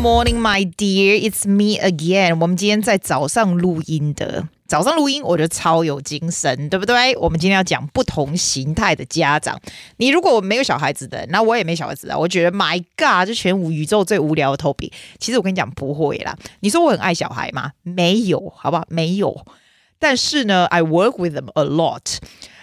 morning, my dear. It's me again. 我们今天在早上录音的，早上录音我觉得超有精神，对不对？我们今天要讲不同形态的家长。你如果没有小孩子的，那我也没小孩子啊。我觉得 My God，这全宇宙最无聊的 Topi。其实我跟你讲不会啦。你说我很爱小孩吗？没有，好不好？没有。但是呢，I work with them a lot。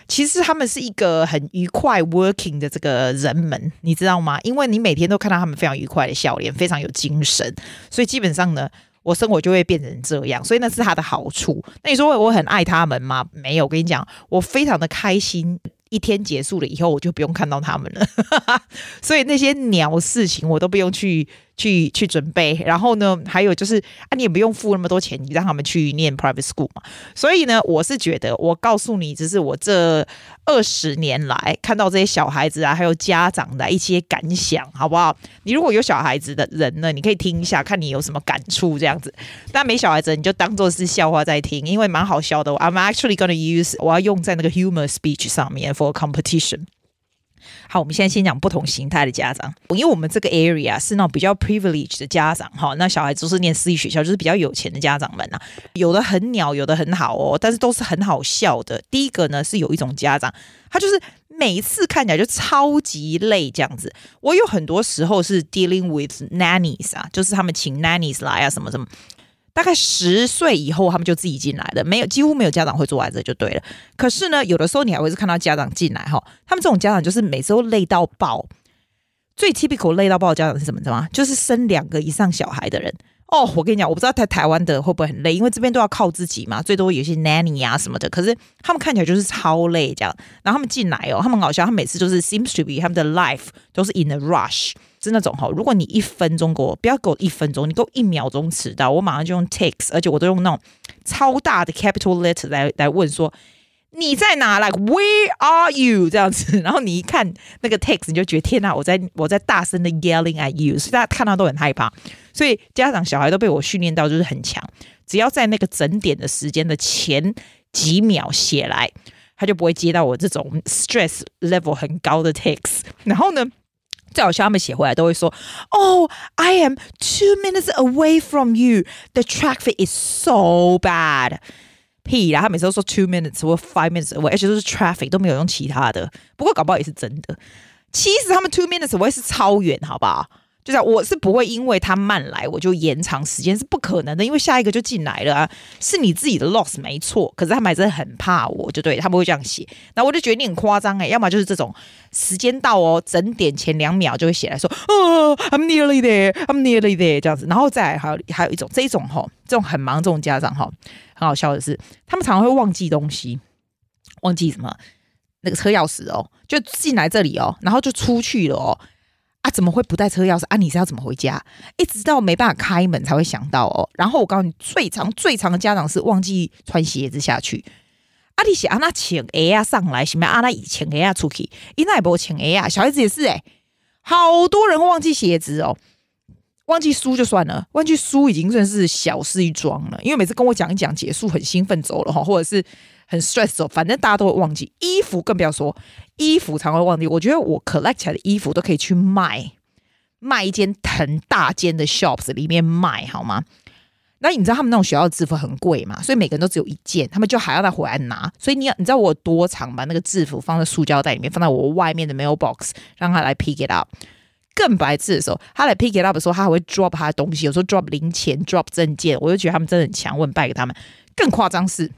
其实他们是一个很愉快 working 的这个人们，你知道吗？因为你每天都看到他们非常愉快的笑脸，非常有精神，所以基本上呢，我生活就会变成这样，所以那是他的好处。那你说我很爱他们吗？没有，我跟你讲，我非常的开心。一天结束了以后，我就不用看到他们了，所以那些鸟事情我都不用去去去准备。然后呢，还有就是啊，你也不用付那么多钱，你让他们去念 private school 嘛。所以呢，我是觉得，我告诉你，只是我这二十年来看到这些小孩子啊，还有家长的一些感想，好不好？你如果有小孩子的人呢，你可以听一下，看你有什么感触这样子。但没小孩子，你就当做是笑话在听，因为蛮好笑的。I'm actually gonna use，我要用在那个 humor speech 上面。For competition，好，我们现在先讲不同形态的家长，因为我们这个 area 是那种比较 privileged 的家长，哈，那小孩子都是念私立学校，就是比较有钱的家长们呐、啊，有的很鸟，有的很好哦，但是都是很好笑的。第一个呢，是有一种家长，他就是每一次看起来就超级累这样子。我有很多时候是 dealing with nannies 啊，就是他们请 nannies 来啊，什么什么。大概十岁以后，他们就自己进来了，没有，几乎没有家长会坐在这就对了。可是呢，有的时候你还会是看到家长进来哈，他们这种家长就是每次都累到爆。最 typical 累到爆的家长是什么？知道吗？就是生两个以上小孩的人。哦，我跟你讲，我不知道在台湾的会不会很累，因为这边都要靠自己嘛，最多有些 nanny 啊什么的。可是他们看起来就是超累这样。然后他们进来哦，他们很搞笑，他每次就是 seems to be 他们的 life 都是 in a rush。是那种哈，如果你一分钟给我，不要给我一分钟，你给我一秒钟迟到，我马上就用 takes，而且我都用那种超大的 capital letter 来来问说你在哪？Like where are you？这样子，然后你一看那个 takes，你就觉得天哪，我在我在大声的 yelling at you，所以大家看到都很害怕。所以家长小孩都被我训练到就是很强，只要在那个整点的时间的前几秒写来，他就不会接到我这种 stress level 很高的 takes。然后呢，最好笑，他们写回来都会说：“Oh, I am two minutes away from you. The traffic is so bad.” 屁啦，他每次都说 two minutes 或 five minutes away，而且都是 traffic，都没有用其他的。不过搞不好也是真的。其实他们 two minutes away 是超远，好不好？就是我是不会因为他慢来我就延长时间，是不可能的，因为下一个就进来了啊，是你自己的 loss 没错。可是他们还是很怕我，就对他们会这样写。那我就觉得你很夸张哎，要么就是这种时间到哦，整点前两秒就会写来说，哦，I'm nearly there，I'm nearly there 这样子。然后再还有还有一种这种哈，这种很忙这种家长哈，很好笑的是，他们常常会忘记东西，忘记什么那个车钥匙哦，就进来这里哦，然后就出去了哦。啊，怎么会不带车钥匙啊？你是要怎么回家？一直到没办法开门才会想到哦。然后我告诉你，最长最长的家长是忘记穿鞋子下去。啊，你想啊，那请 A 啊上来，什么啊？那以前 A 啊出去，伊那也不请 A 啊。小孩子也是哎、好多人忘记鞋子哦。忘记书就算了，忘记书已经算是小事一桩了。因为每次跟我讲一讲结束，很兴奋走了哈，或者是。很 stress 哦，反正大家都会忘记衣服，更不要说衣服常会忘记。我觉得我 collect 起来的衣服都可以去卖，卖一间很大间的 shops 里面卖，好吗？那你知道他们那种学校的制服很贵嘛？所以每个人都只有一件，他们就还要再回来拿。所以你要你知道我有多常把那个制服放在塑胶袋里面，放在我外面的 mailbox，让他来 pick it up。更白痴的时候，他来 pick it up 的时候，他还会 drop 他的东西，有时候 drop 零钱，drop 证件，我就觉得他们真的很强，我很拜给他们。更夸张是。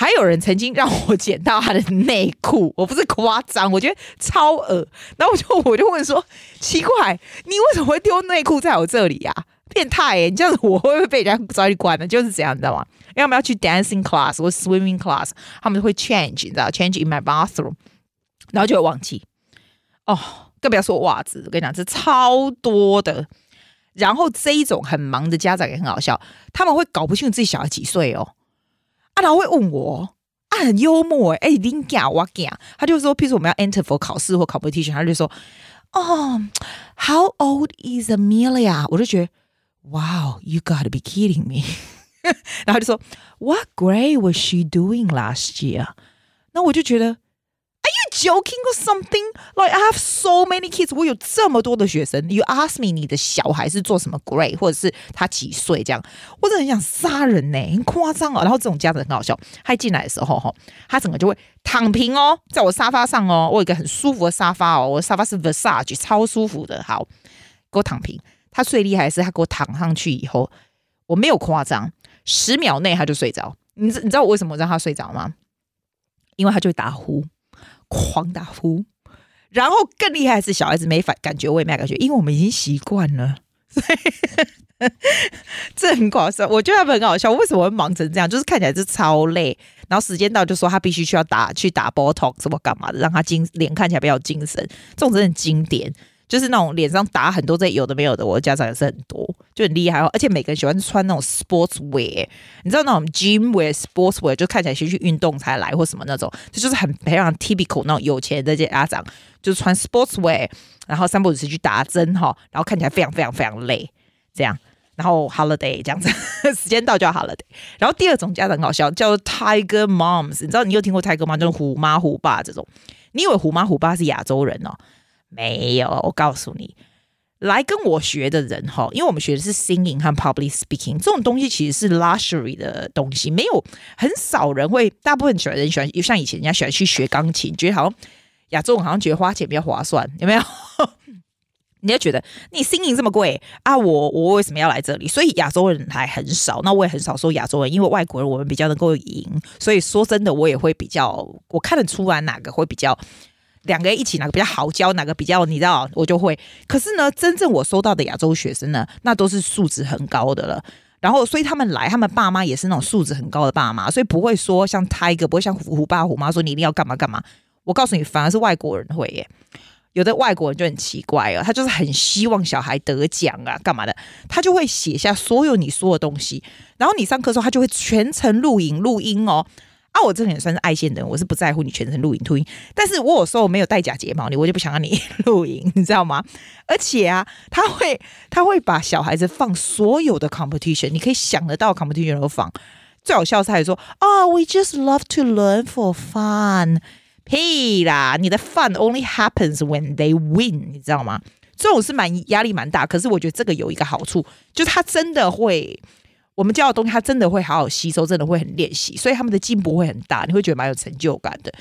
还有人曾经让我捡到他的内裤，我不是夸张，我觉得超恶。然后我就我就问说：奇怪，你为什么会丢内裤在我这里呀、啊？变态、欸！你这样子我会不会被人家抓去关呢？就是这样，你知道吗？因为我们要去 dancing class 或 swimming class，他们就会 change，你知道，change in my bathroom，然后就会忘记。哦，更不要说袜子，我跟你讲，这超多的。然后这一种很忙的家长也很好笑，他们会搞不清楚自己小孩几岁哦。他、老、会问我，啊，很幽默哎，哎，你讲我讲，他就说，譬如我们要 enter for 考试或 competition，他就说，哦，How old is Amelia？我就觉得，Wow，you gotta be kidding me！然后就说，What grade was she doing last year？那我就觉得 joking or something? Like I have so many kids，我有这么多的学生。You ask me，你的小孩是做什么 grade，或者是他几岁这样？我真的很想杀人呢、很夸张哦。然后这种家长很好笑，他一进来的时候哈，他整个就会躺平哦，在我沙发上哦，我有一个很舒服的沙发哦，我的沙发是 Versace，超舒服的。好，给我躺平。他最厉害的是，他给我躺上去以后，我没有夸张，十秒内他就睡着。你知你知道我为什么让他睡着吗？因为他就会打呼，狂打呼。然后更厉害的是，小孩子没反感觉，我也没感觉，因为我们已经习惯了。所 以这很搞笑，我觉得他们很搞笑。为什么会忙成这样？就是看起来是超累，然后时间到就说他必须需要打去打 Botox 什么干嘛的，让他精脸看起来比较精神。这种真的很经典。就是那种脸上打很多这有的没有的，我的家长也是很多，就很厉害哦。而且每个人喜欢穿那种 sports wear，你知道那种 gym wear、sports wear 就看起来先去运动才来或什么那种，这就是很非常 typical 那种有钱的这些家长，就是穿 sports wear，然后三不五时去打针哈，然后看起来非常非常非常累，这样，然后 holiday 这样子，时间到就要 holiday。然后第二种家长很好笑，叫做 tiger moms，你知道你有听过 tiger mom 就是虎妈虎爸这种？你以为虎妈虎爸是亚洲人哦？没有，我告诉你，来跟我学的人哈，因为我们学的是 singing 和 public speaking 这种东西，其实是 luxury 的东西，没有很少人会，大部分喜欢人喜欢，像以前人家喜欢去学钢琴，觉得好像亚洲人好像觉得花钱比较划算，有没有？你要觉得你 singing 这么贵啊，我我为什么要来这里？所以亚洲人还很少，那我也很少说亚洲人，因为外国人我们比较能够赢，所以说真的我也会比较，我看得出来哪个会比较。两个人一起哪个比较好教，哪个比较你知道，我就会。可是呢，真正我收到的亚洲学生呢，那都是素质很高的了。然后，所以他们来，他们爸妈也是那种素质很高的爸妈，所以不会说像 Tiger，不会像虎虎爸虎妈说你一定要干嘛干嘛。我告诉你，反而是外国人会耶。有的外国人就很奇怪哦，他就是很希望小孩得奖啊，干嘛的？他就会写下所有你说的东西，然后你上课的时候，他就会全程录影录音哦。啊，我这个也算是爱现的人，我是不在乎你全程录影录音，但是我有时候没有戴假睫毛，你我就不想让你 录影，你知道吗？而且啊，他会他会把小孩子放所有的 competition，你可以想得到 competition 都放。最好笑是还说啊、，we just love to learn for fun。屁啦，你的 fun only happens when they win，你知道吗？这种是蛮压力蛮大，可是我觉得这个有一个好处，就是他真的会。我们教的东西，他真的会好好吸收，真的会很练习，所以他们的进步会很大，你会觉得蛮有成就感的。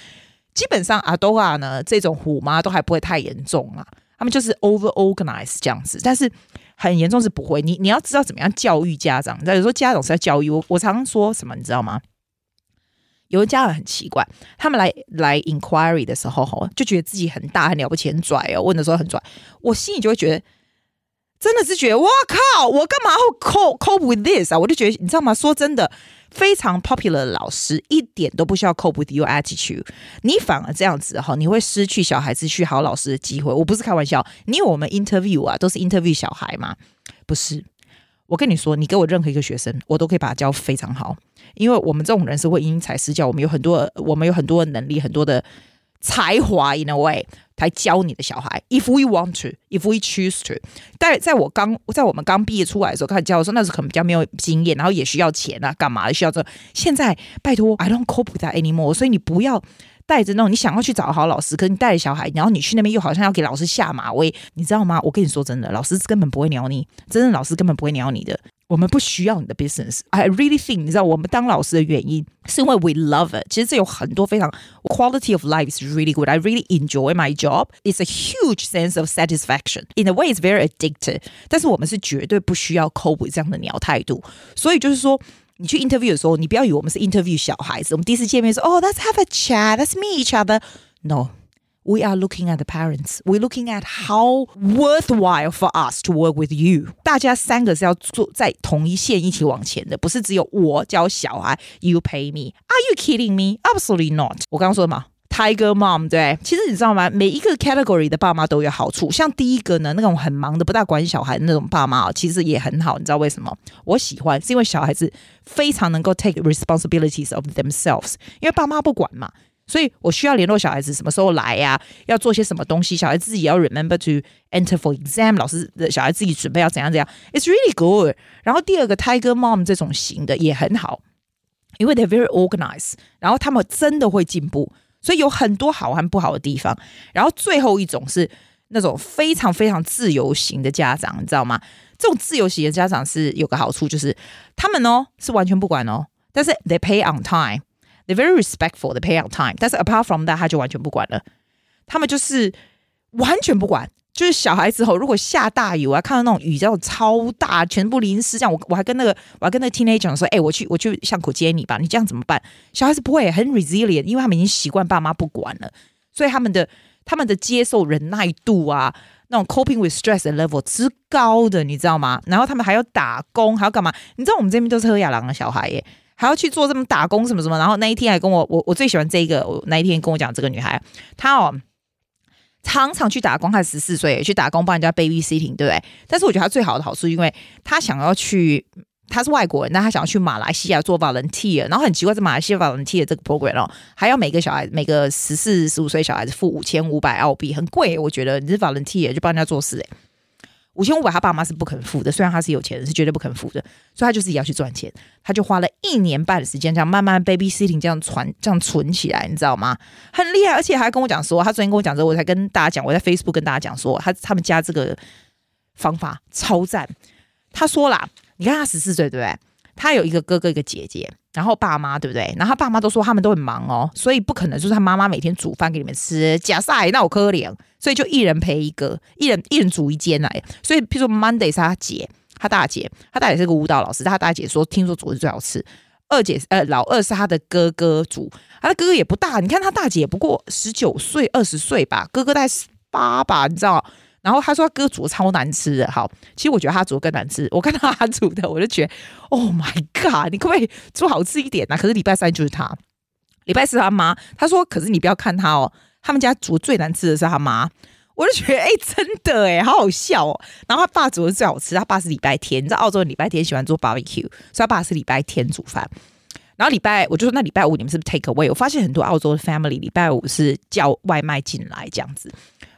基本上阿多亚呢，这种虎妈都还不会太严重啊，他们就是 over organize 这样子，但是很严重是不会。你你要知道怎么样教育家长，那有时候家长是在教育我。我常常说什么，你知道吗？有的家长很奇怪，他们来来 inquiry 的时候，就觉得自己很大很了不起，很拽哦，问的时候很拽，我心里就会觉得。真的是觉得，哇靠！我干嘛要 cope cope with this 啊？我就觉得，你知道吗？说真的，非常 popular 的老师一点都不需要 cope with your attitude。你反而这样子哈，你会失去小孩子去好老师的机会。我不是开玩笑，因为我们 interview 啊，都是 interview 小孩嘛，不是。我跟你说，你给我任何一个学生，我都可以把他教非常好，因为我们这种人是会因材施教，我们有很多，我们有很多的能力，很多的。才华 in a way 来教你的小孩，if we want to，if we choose to。但在我刚在我们刚毕业出来的时候开始教的时候，那时候可能比较没有经验，然后也需要钱啊，干嘛需要这？现在拜托，I don't cope with that anymore。所以你不要带着那种你想要去找好老师，可是你带着小孩，然后你去那边又好像要给老师下马威，你知道吗？我跟你说真的，老师根本不会鸟你，真的老师根本不会鸟你的。我们不需要你的 business。I really think，你知道，我们当老师的原因是因为 we love it。其实这有很多非常 quality of life is really good。I really enjoy my job. It's a huge sense of satisfaction. In a way, it's very addictive。但是我们是绝对不需要 cope with 这样的鸟态度。所以就是说，你去 interview 的时候，你不要以为我们是 interview 小孩子。我们第一次见面说，哦，let's have a chat. Let's meet each other. No. We are looking at the parents. We're looking at how worthwhile for us to work with you. 大家三个是要坐在同一线一起往前的，不是只有我教小孩，you pay me. Are you kidding me? Absolutely not. 我刚刚说什么？Tiger mom 对，其实你知道吗？每一个 category 的爸妈都有好处。像第一个呢，那种很忙的、不大管小孩的那种爸妈，其实也很好。你知道为什么？我喜欢，是因为小孩子非常能够 take responsibilities of themselves，因为爸妈不管嘛。 所以我需要联络小孩子什么时候来呀、要做些什么东西？小孩自己要 remember to enter for exam。老师的小孩自己准备要怎样怎样？It's really good。然后第二个 Tiger Mom 这种型的也很好，因为 they're very organized。然后他们真的会进步。所以有很多好和不好的地方。然后最后一种是那种非常非常自由型的家长，你知道吗？这种自由型的家长是有个好处，就是他们哦是完全不管哦，但是 they pay on time time，they very respectful the pay on time。但是 apart from that，他就完全不管了，他们就是完全不管。就是小孩子吼，如果下大雨，我要看到那种雨这样超大，全部淋湿这样，我我还跟那个我还跟那个 teenager 说，哎、我去我去巷口接你吧，你这样怎么办？小孩子不会很 resilient，因为他们已经习惯爸妈不管了，所以他们的他们的接受忍耐度啊，那种 coping with stress 的 level 之高的，你知道吗？然后他们还要打工，还要干嘛？你知道我们这边都是喝雅郎的小孩耶，还要去做这么打工什么什么。然后那一天还跟我我我最喜欢这个，我那一天跟我讲这个女孩，她哦。常常去打工，她十四岁去打工帮人家 babysitting，对不对？但是我觉得她最好的好处，因为她想要去，他是外国人，但他想要去马来西亚做 volunteer，然后很奇怪，在马来西亚 volunteer 这个 program 哦，还要每个小孩每个十四十五岁小孩子付五千五百澳币，很贵，我觉得你是 volunteer 就帮人家做事诶。五千五百，他爸妈是不肯付的。虽然他是有钱人，是绝对不肯付的。所以他就自己要去赚钱。他就花了一年半的时间，这样慢慢 babysitting 这样存，这样存起来，你知道吗？很厉害，而且还跟我讲说，他昨天跟我讲之后，我才跟大家讲，我在 Facebook 跟大家讲说，他他们家这个方法超赞。他说啦，你看他十四岁，对不对？他有一个哥哥，一个姐姐。然后爸妈对不对？然后他爸妈都说他们都很忙哦，所以不可能就是他妈妈每天煮饭给你们吃。假赛那我可怜，所以就一人陪一个，一人一人煮一间来。所以，譬如说 Monday 是他姐，他大姐，他大姐是个舞蹈老师，他大姐说听说煮的最好吃。二姐呃老二是他的哥哥煮，他的哥哥也不大，你看他大姐不过十九岁二十岁吧，哥哥大概十八吧，你知道。然后他说他哥煮的超难吃的，好，其实我觉得他煮更难吃。我看到他煮的，我就觉得，Oh my god！你可不可以煮好吃一点呢、啊？可是礼拜三就是他，礼拜四他妈。他说，可是你不要看他哦，他们家煮最难吃的是他妈。我就觉得，哎，真的哎，好好笑哦。然后他爸煮的最好吃，他爸是礼拜天，你知道澳洲人礼拜天喜欢做 barbecue，所以他爸是礼拜天煮饭。然后礼拜，我就说那礼拜五你们是不是 take away？我发现很多澳洲的 family 礼拜五是叫外卖进来这样子。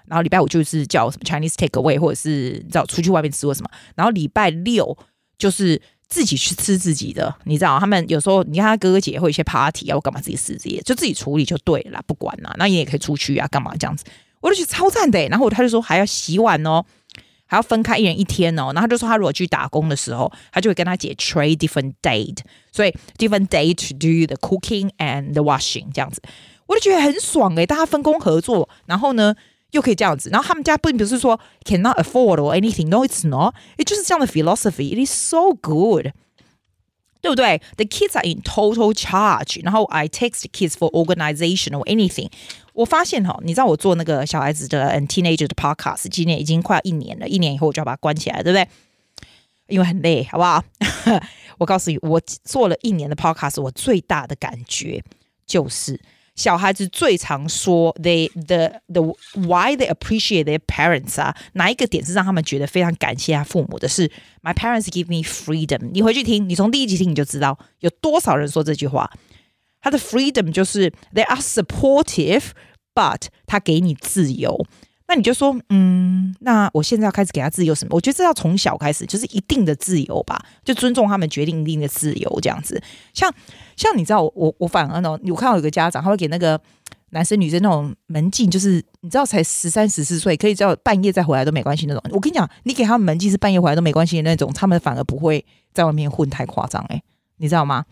然后礼拜五就是叫什么 Chinese takeaway，或者是你知道出去外面吃或什么。然后礼拜六就是自己去吃自己的，你知道他们有时候你看他哥哥姐姐会一些 party 啊，我干嘛自己吃这些，就自己处理就对了，不管啦。那你也可以出去啊，干嘛这样子？我就觉得超赞的。然后他就说还要洗碗哦，还要分开一人一天哦。然后他就说他如果去打工的时候，他就会跟他姐 trade different date，所以 different day to do the cooking and the washing 这样子，我就觉得很爽诶，大家分工合作，然后呢？又可以这样子，然后他们家并不是说 cannot afford or anything，no it's not，也就是这样的 philosophy，it is so good，对不对？The kids are in total charge，然后 I text the kids for organization or anything。我发现哈，你知道我做那个小孩子的 and teenager 的 podcast，今年已经快要一年了，一年以后我就要把它关起来，对不对？因为很累，好不好？我告诉你，我做了一年的 podcast，我最大的感觉就是。 小孩子最常说 they the the why they appreciate their parents 啊，哪一个点是让他们觉得非常感谢他父母的是 my parents give me freedom。你回去听，你从第一集听你就知道有多少人说这句话。他的 freedom 就是 they are supportive，but 他给你自由。那你就说，嗯，那我现在要开始给他自由什么？我觉得这要从小开始，就是一定的自由吧，就尊重他们决定一定的自由这样子。像像你知道我，我反而呢，我看到有个家长他会给那个男生女生那种门禁，就是你知道才十三十四岁，可以叫半夜再回来都没关系那种。我跟你讲，你给他们门禁是半夜回来都没关系的那种，他们反而不会在外面混太夸张诶，你知道吗？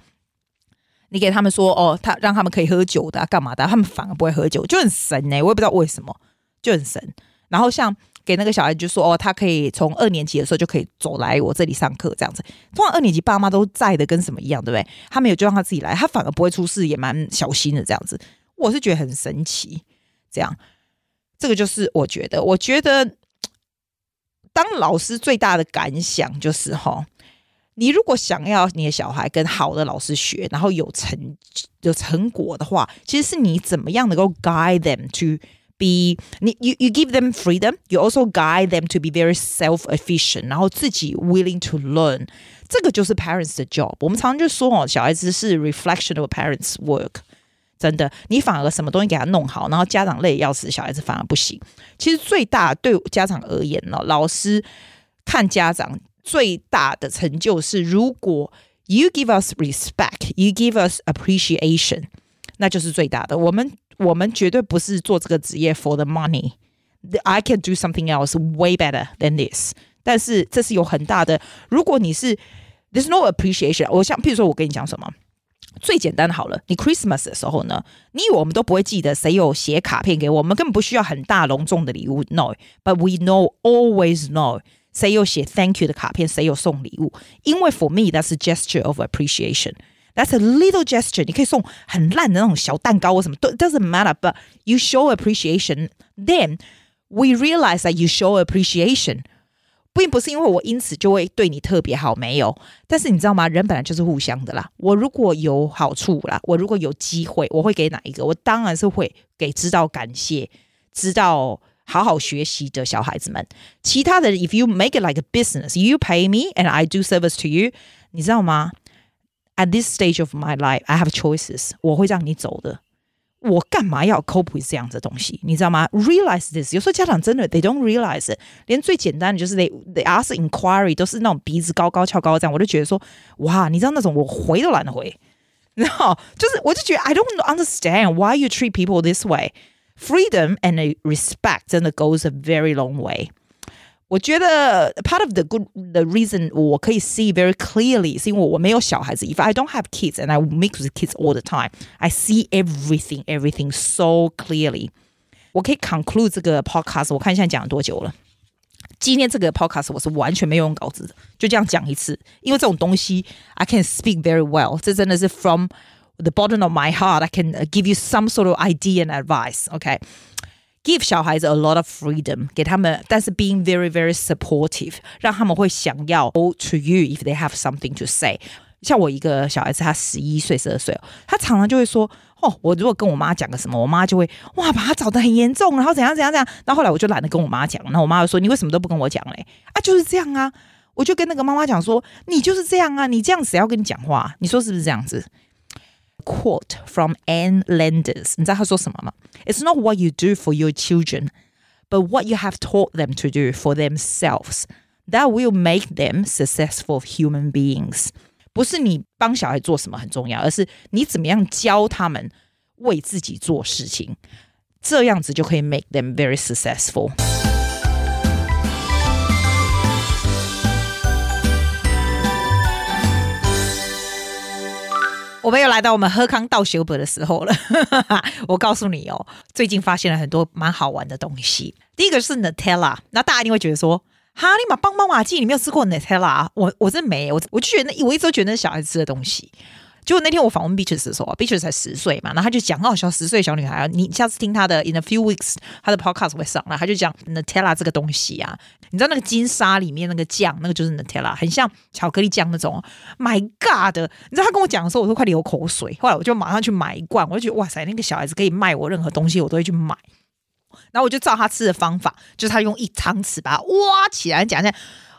你给他们说哦，他让他们可以喝酒的，干嘛的，他们反而不会喝酒，就很神诶，我也不知道为什么。就很神，然后像给那个小孩就说哦，他可以从二年级的时候就可以走来我这里上课这样子。通常二年级爸妈都在的跟什么一样，对不对？他没有就让他自己来，他反而不会出事，也蛮小心的这样子。我是觉得很神奇，这样这个就是我觉得，我觉得当老师最大的感想就是哈，你如果想要你的小孩跟好的老师学，然后有成有成果的话，其实是你怎么样能够 guide them to。be 你 you you give them freedom, you also guide them to be very self-efficient，然后自己 willing to learn，这个就是 parents 的 job。我们常常就说哦，小孩子是 reflection of parents' work。真的，你反而什么东西给他弄好，然后家长累要死，小孩子反而不行。其实最大对家长而言呢，老师看家长最大的成就是，如果 you give us respect, you give us appreciation，那就是最大的。我们。 我们绝对不是做这个职业 for the money。I can do something else way better than this。但是这是有很大的，如果你是 there's no appreciation，我像譬如说我跟你讲什么。最简单的好了，你 Christmas 的时候呢，你以为我们都不会记得谁有写卡片给我们，我们根本不需要很大隆重的礼物。No，but we know always know 谁有写 Thank you 的卡片，谁有送礼物。因为 for me that's a gesture of appreciation. That's a little gesture。你可以送很烂的那种小蛋糕或什么，都 doesn't matter。But you show appreciation, then we realize that you show appreciation. 并不是因为我因此就会对你特别好，没有。但是你知道吗？人本来就是互相的啦。我如果有好处啦，我如果有机会，我会给哪一个？我当然是会给知道感谢、知道好好学习的小孩子们。其他的，if you make it like a business, you pay me and I do service to you，你知道吗 ？At this stage of my life, I have choices。我会让你走的。我干嘛要 cope with 这样子的东西？你知道吗？Realize this。有时候家长真的 they don't realize it。连最简单的就是 they they ask inquiry 都是那种鼻子高高翘高这样，我就觉得说哇，你知道那种我回都懒得回，然后就是我就觉得 I don't understand why you treat people this way。Freedom and respect 真的 goes a very long way。 我觉得 part of the good the reason 我可以 see very clearly 是因为我没有小孩子。If I don't have kids and I mix with kids all the time, I see everything everything so clearly。我可以 conclude 这个 podcast。我看现在讲了多久了？今天这个 podcast 我是完全没有用稿子的，就这样讲一次。因为这种东西 I can speak very well。这真的是 from the bottom of my heart。I can give you some sort of idea and advice。OK。 Give 小孩子 a lot of freedom，给他们，但是 being very very supportive，让他们会想要 go to you if they have something to say。像我一个小孩子，他十一岁、十二岁，他常常就会说：“哦，我如果跟我妈讲个什么，我妈就会哇把他找得很严重，然后怎样怎样怎样。”然后后来我就懒得跟我妈讲，那我妈就说：“你为什么都不跟我讲嘞？”啊，就是这样啊！我就跟那个妈妈讲说：“你就是这样啊，你这样子要跟你讲话，你说是不是这样子？” Quote from Ann Landers，你知道他说什么吗？It's not what you do for your children, but what you have taught them to do for themselves that will make them successful human beings。不是你帮小孩做什么很重要，而是你怎么样教他们为自己做事情，这样子就可以 make them very successful。 我们又来到我们喝康道修本的时候了。我告诉你哦，最近发现了很多蛮好玩的东西。第一个是 Nutella，那大家一定会觉得说，哈，你妈帮帮马记，你没有吃过 Nutella？我我真没，我我就觉得那我一直都觉得那是小孩子吃的东西。结果那天我访问 Beatrice 的时候，Beatrice 才十岁嘛，然后他就讲哦，小十岁小女孩，你下次听他的 In a few weeks，他的 podcast 会上来，他就讲 Nutella 这个东西啊，你知道那个金沙里面那个酱，那个就是 Nutella，很像巧克力酱那种。My God，你知道他跟我讲的时候，我都快流口水。后来我就马上去买一罐，我就觉得哇塞，那个小孩子可以卖我任何东西，我都会去买。然后我就照他吃的方法，就是他用一汤匙把它挖起来，讲讲。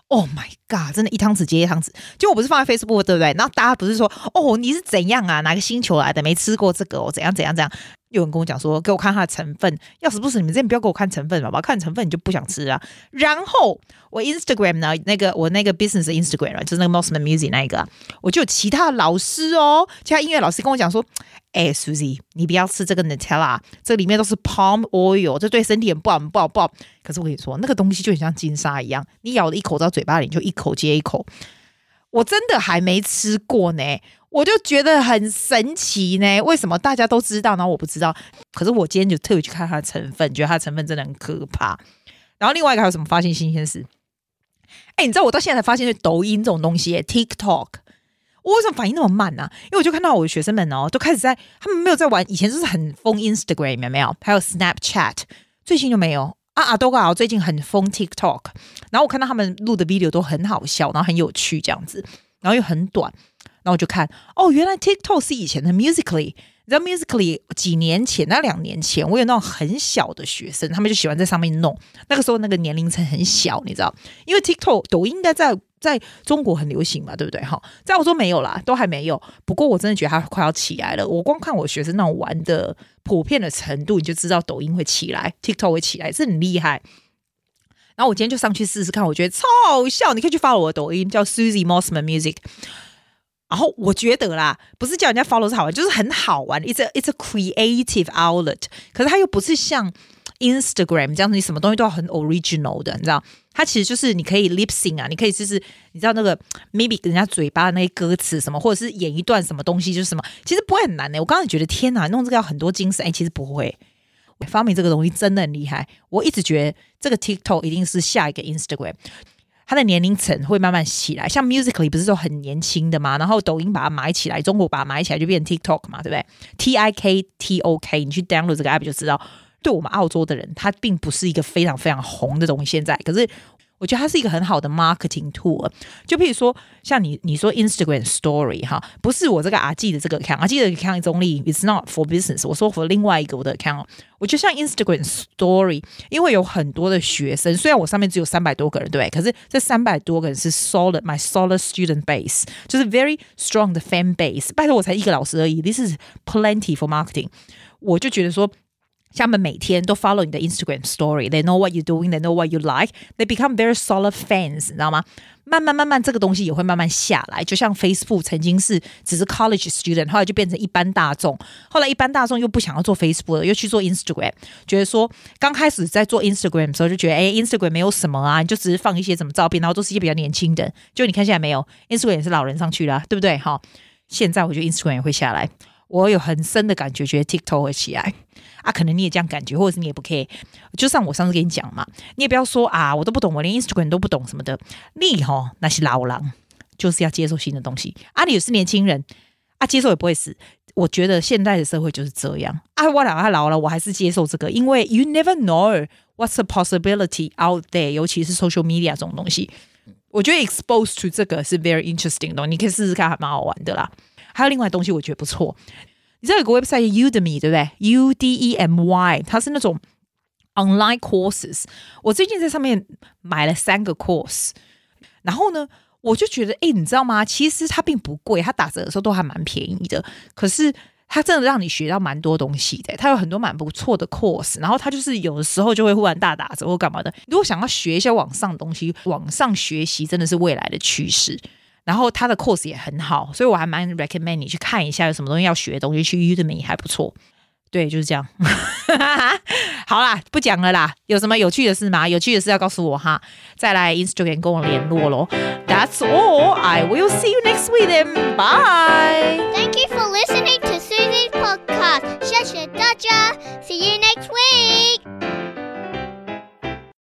Oh my god！真的，一汤匙接一汤匙。就我不是放在 Facebook 对不对？然后大家不是说，哦，你是怎样啊？哪个星球来的？没吃过这个哦？怎样怎样怎样？有人跟我讲说，给我看它的成分。要死不死你们这边不要给我看成分好不好？看成分你就不想吃啊。然后我 Instagram 呢，那个我那个 business Instagram 就是那个 Mossman Music 那一个，我就有其他老师哦，其他音乐老师跟我讲说，哎，Susie，你不要吃这个 Nutella，这里面都是 palm oil，这对身体很不好，不好，不好。可是我跟你说，那个东西就很像金沙一样，你咬了一口到嘴巴里，就一口接一口。我真的还没吃过呢。我就觉得很神奇呢，为什么大家都知道，然后我不知道？可是我今天就特别去看它的成分，觉得它的成分真的很可怕。然后另外一个还有什么发现新鲜事？哎，你知道我到现在才发现，就抖音这种东西，TikTok，我为什么反应那么慢呢？因为我就看到我的学生们哦，都开始在，他们没有在玩，以前就是很疯 Instagram 有没有？还有 Snapchat，最近就没有啊。阿多嘎最近很疯 TikTok，然后我看到他们录的 video 都很好笑，然后很有趣这样子，然后又很短。然后我就看，哦，原来 TikTok 是以前的 Musical.ly。你知道 Musical.ly 几年前，那两年前，我有那种很小的学生，他们就喜欢在上面弄。那个时候那个年龄层很小，你知道，因为 TikTok 抖音应该在在中国很流行嘛，对不对？哈，在澳洲没有啦，都还没有。不过我真的觉得它快要起来了。我光看我学生那种玩的普遍的程度，你就知道抖音会起来，TikTok 会起来，这很厉害。然后我今天就上去试试看，我觉得超好笑。你可以去 follow 我的抖音，叫 Susie Mossman Music。然后我觉得啦，不是叫人家 follow 是好玩，就是很好玩，it's a it's a creative outlet。可是它又不是像 Instagram 这样子，你什么东西都要很 original 的，你知道？它其实就是你可以 lip sync 啊，你可以就是你知道那个 maybe 人家嘴巴那些歌词什么，或者是演一段什么东西，就是什么，其实不会很难的、我刚才觉得天哪，弄这个要很多精神，哎，其实不会。发明这个东西真的很厉害，我一直觉得这个 TikTok 一定是下一个 Instagram。它的年龄层会慢慢起来，像 Musical.ly 不是说很年轻的嘛，然后抖音把它买起来，中国把它买起来就变成 TikTok 嘛，对不对？T I K T O K，你去 download 这个 app 就知道，对我们澳洲的人，它并不是一个非常非常红的东西。现在可是。我觉得它是一个很好的 marketing tool，就譬如说像你你说 Instagram Story 哈，不是我这个阿记的这个 account，阿记的 account 中立 it's not for business。我说服另外一个我的 account，我觉得像 Instagram Story，因为有很多的学生，虽然我上面只有三百多个人，对，可是这三百多个人是 solid my solid student base，就是 very strong 的 fan base。拜托我才一个老师而已，this is plenty for marketing。我就觉得说。他们每天都 follow 你的 Instagram story，they know what you doing，they know what you like，they become very solid fans，你知道吗？慢慢慢慢，这个东西也会慢慢下来。就像 Facebook 曾经是只是 college student，后来就变成一般大众，后来一般大众又不想要做 Facebook 了，又去做 Instagram，觉得说刚开始在做 Instagram 的时候就觉得，哎，Instagram 没有什么啊，你就只是放一些什么照片，然后都是一些比较年轻的。就你看现在没有，Instagram 也是老人上去了，对不对？哈，现在我觉得 Instagram 也会下来。我有很深的感觉，觉得 TikTok 会起来 啊，可能你也这样感觉，或者是你也不 care。就像我上次跟你讲嘛，你也不要说啊，我都不懂，我连 Instagram 都不懂什么的。你吼那些老狼，就是要接受新的东西啊。你也是年轻人啊，接受也不会死。我觉得现在的社会就是这样啊。我老了老了，我还是接受这个，因为 you never know what's the possibility out there，尤其是 social media 这种东西。我觉得 expose to 这个是 very interesting 的，你可以试试看，还蛮好玩的啦。还有另外东西，我觉得不错。你知道有个 website Udemy 对不对？U D E M Y，它是那种 online courses。我最近在上面买了三个 course，然后呢，我就觉得，哎，你知道吗？其实它并不贵，它打折的时候都还蛮便宜的。可是它真的让你学到蛮多东西的。它有很多蛮不错的 course，然后它就是有的时候就会忽然大打折或干嘛的。如果想要学一些网上的东西，网上学习真的是未来的趋势。然后他的 course 也很好，所以我还蛮 recommend 你去看一下有什么东西要学的东西，去 Udemy 还不错。对，就是这样。好啦，不讲了啦。有什么有趣的事吗？有趣的事要告诉我哈。再来 Instagram 跟我联络咯。That's all. I will see you next week then. Bye. Thank you for listening to Susie's podcast. 谢谢大家。See you next week.